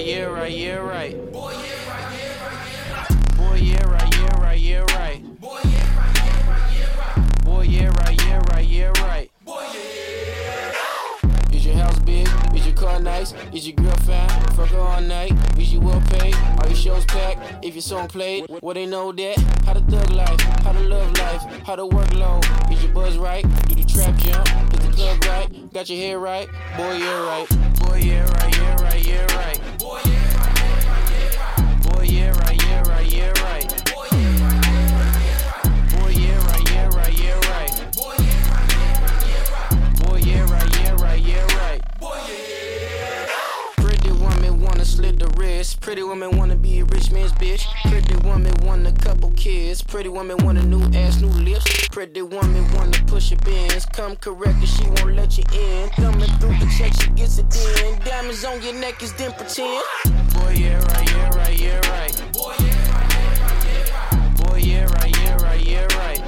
Boy, yeah, right, yeah, right. Boy, yeah, right, yeah, right, yeah, right. Boy, yeah, right, yeah, right, yeah, right. Boy, yeah, right, Is your house big? Is your car nice? Is your girl fine? Fuck her all night. Is you well paid? Are your shows packed? If your song played, what they know that. How to thug life? How to love life? How to work low? Is your buzz right? Do the trap jump? Is the club right? Got your hair right? Boy, you're right. Boy, yeah, right. Pretty woman wanna be a rich man's bitch. Pretty woman want a couple kids. Pretty woman want a new ass, new lips. Pretty woman wanna push your bins. Come correct and she won't let you in. Coming through the check, she gets it in. Diamonds on your neck is then pretend. Boy, yeah, right, yeah, right, yeah, right. Boy, yeah, right, yeah, right, yeah, right. Boy, yeah, right, yeah, right, yeah, right.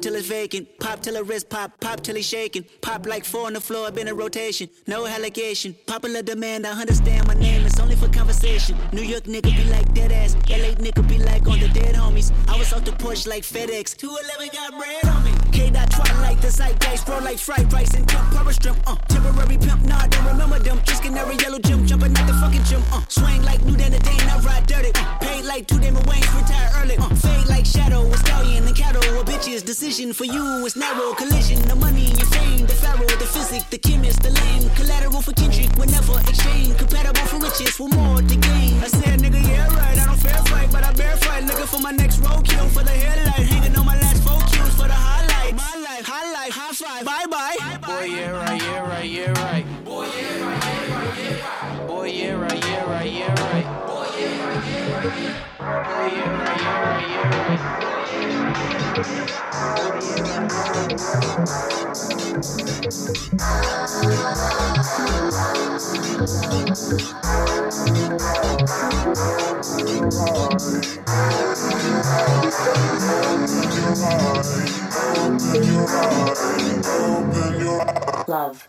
Till it's vacant. Pop till a wrist pop, pop till he's shaking. Pop like four on the floor, been in rotation. No allegation. Popular demand, I understand my name, it's only for conversation. New York nigga be like dead ass. LA nigga be like on the dead homies. I was off the porch like FedEx. 211 got bread on me. K dot twilight, the zeitgeist, roll like fried rice and cup power strip. Uh, temporary pimp, nah, don't remember them. Just canary yellow gym, jumping out the fucking gym. Uh, swing like new than a day, I ride dirty. Uh, paid like two Damon Wayans, retire early. Uh, fade like shadow, a stallion and cattle, a bitch's decision for you. It's narrow collision, the money your fame, the pharaoh, the physic, the chemist, the lame. Collateral for Kendrick, whenever exchange. Compatible for riches, for more to gain. I said, nigga, yeah, right. I don't fair fight, but I bear fight. Looking for my next roadkill for the headlight. Hanging on my last four kills for the highlight. My life, high life, high five, bye bye. Boy, yeah, right, yeah, right, yeah, right. Boy, yeah, right, yeah, right, yeah, right. Boy, yeah, right, yeah, right, yeah, right. Boy, yeah, right, yeah, right, yeah. Boy, yeah, right, yeah, right, yeah, right. Love.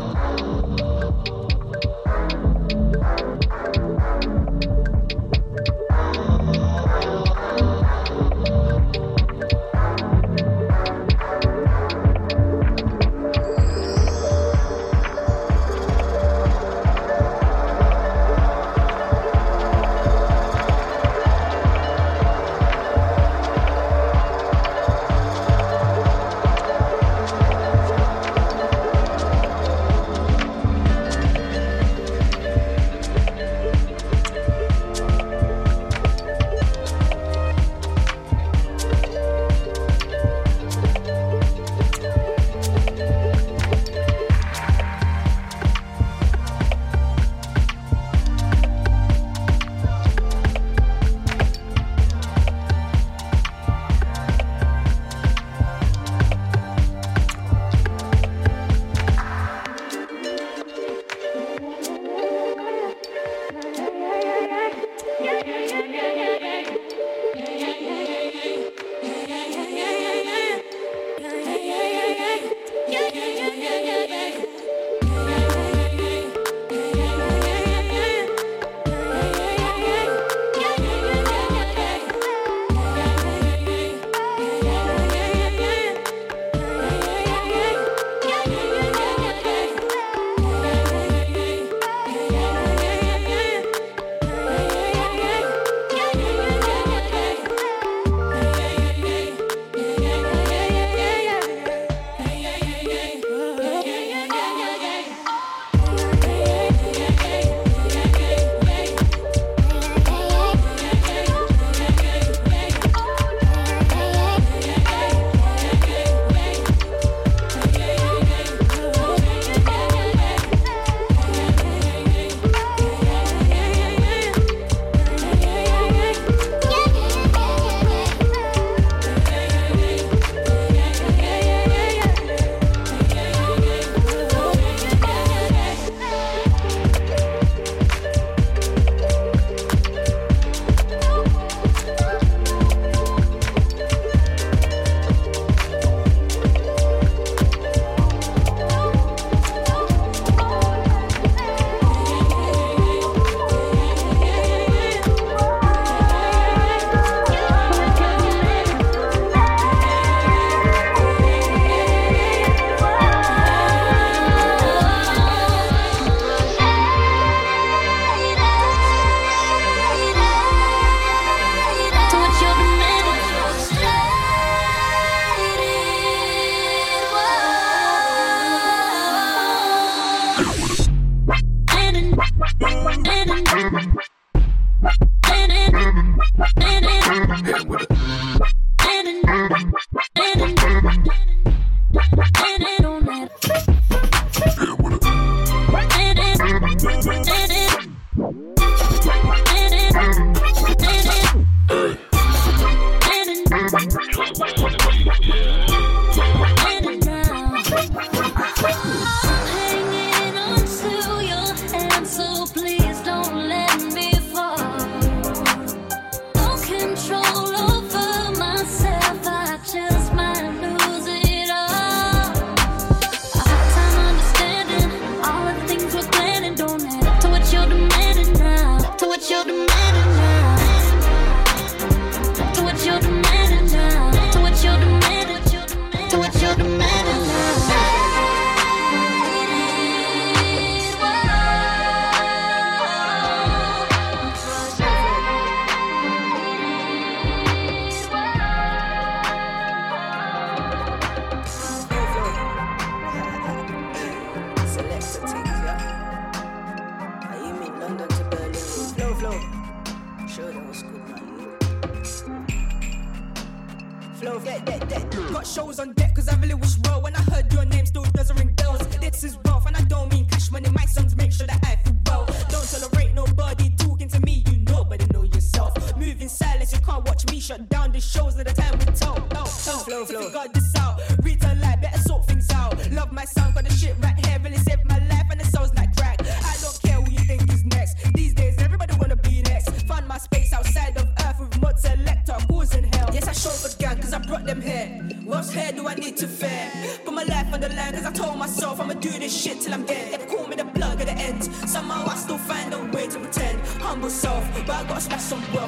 space outside till I'm dead. They call me the plug at the end. Somehow I still find a way to pretend. Humble self, but I gotta smash some work.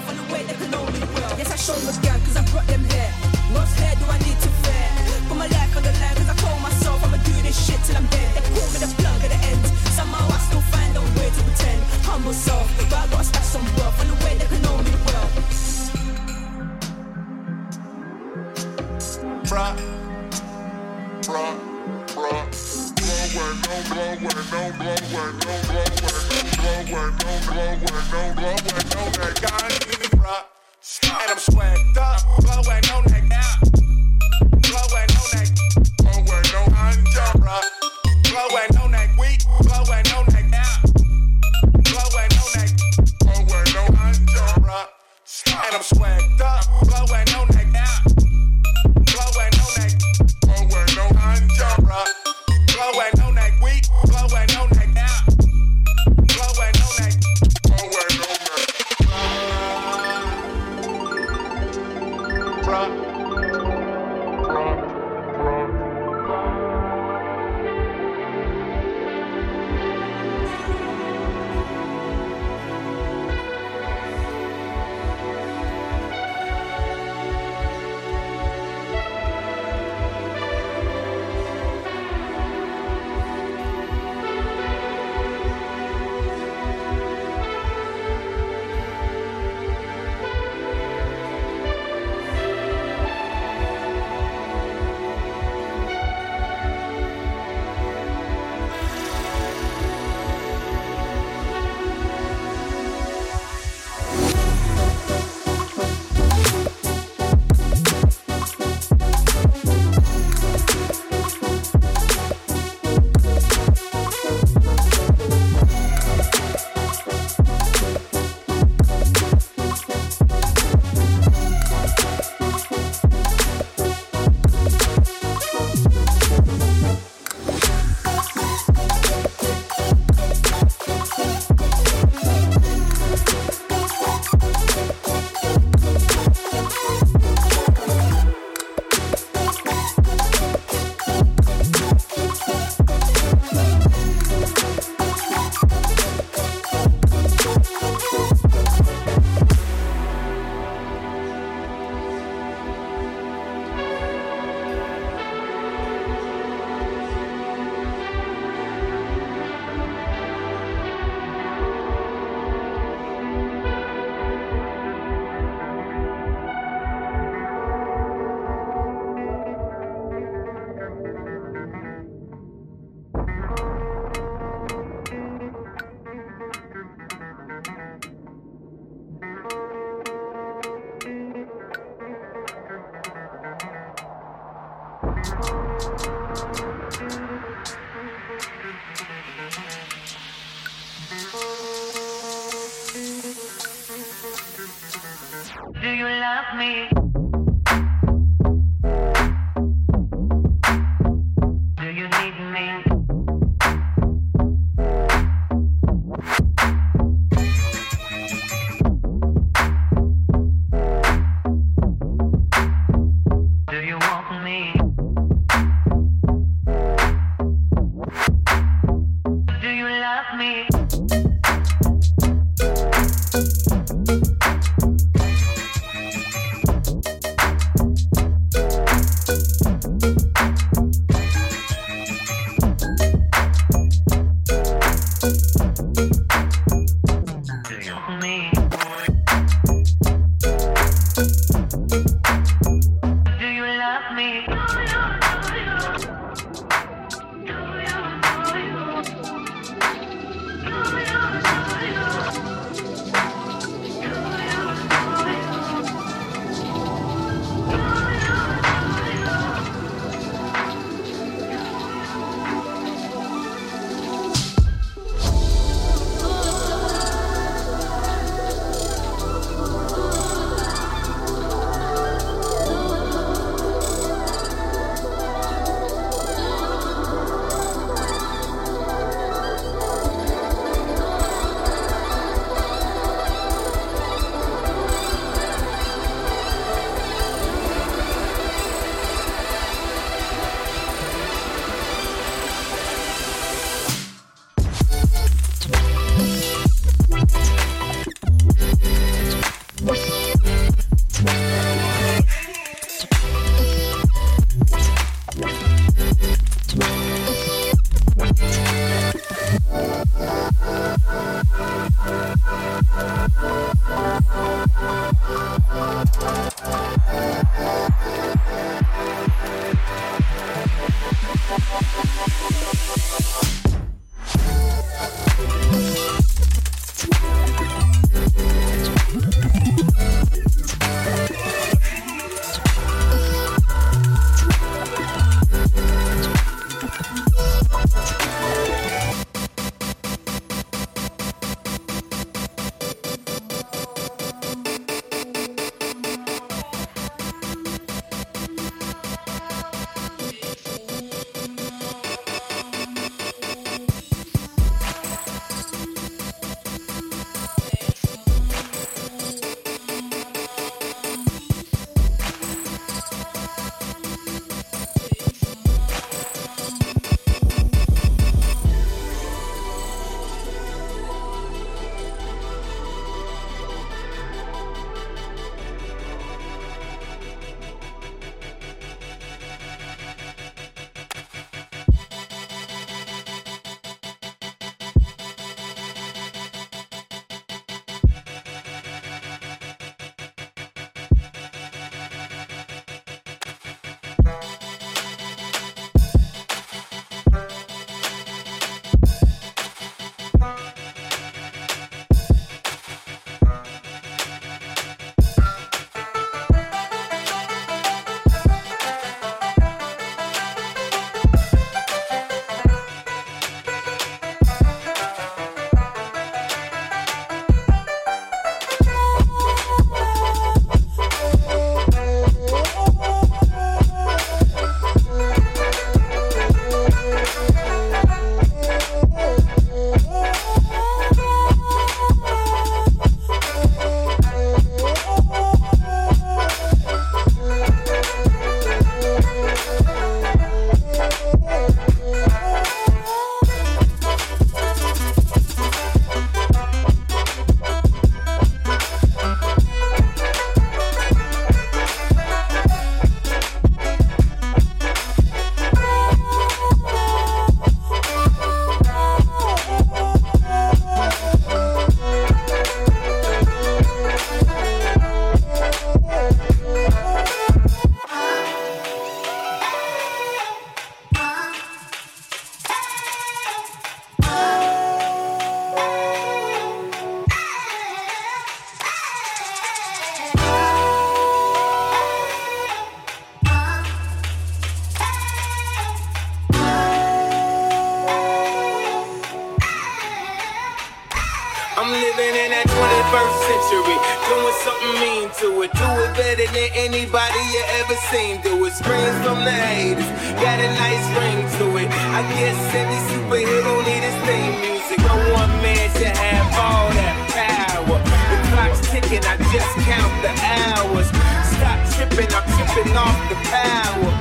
Hours. Stop tripping, I'm tripping off the power.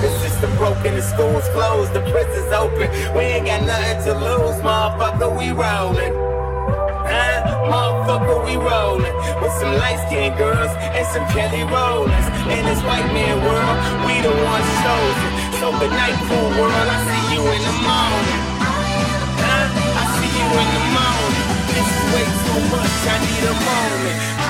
The system broken, the school's closed, the prison's open. We ain't got nothing to lose, motherfucker, we rollin'. Huh? Motherfucker, we rollin' with some light skinned girls and some Kelly Rollins. In this white man world, we the ones chosen. So good night, cool world, I see you in the morning. Huh? I see you in the. This is way too much, I need a moment.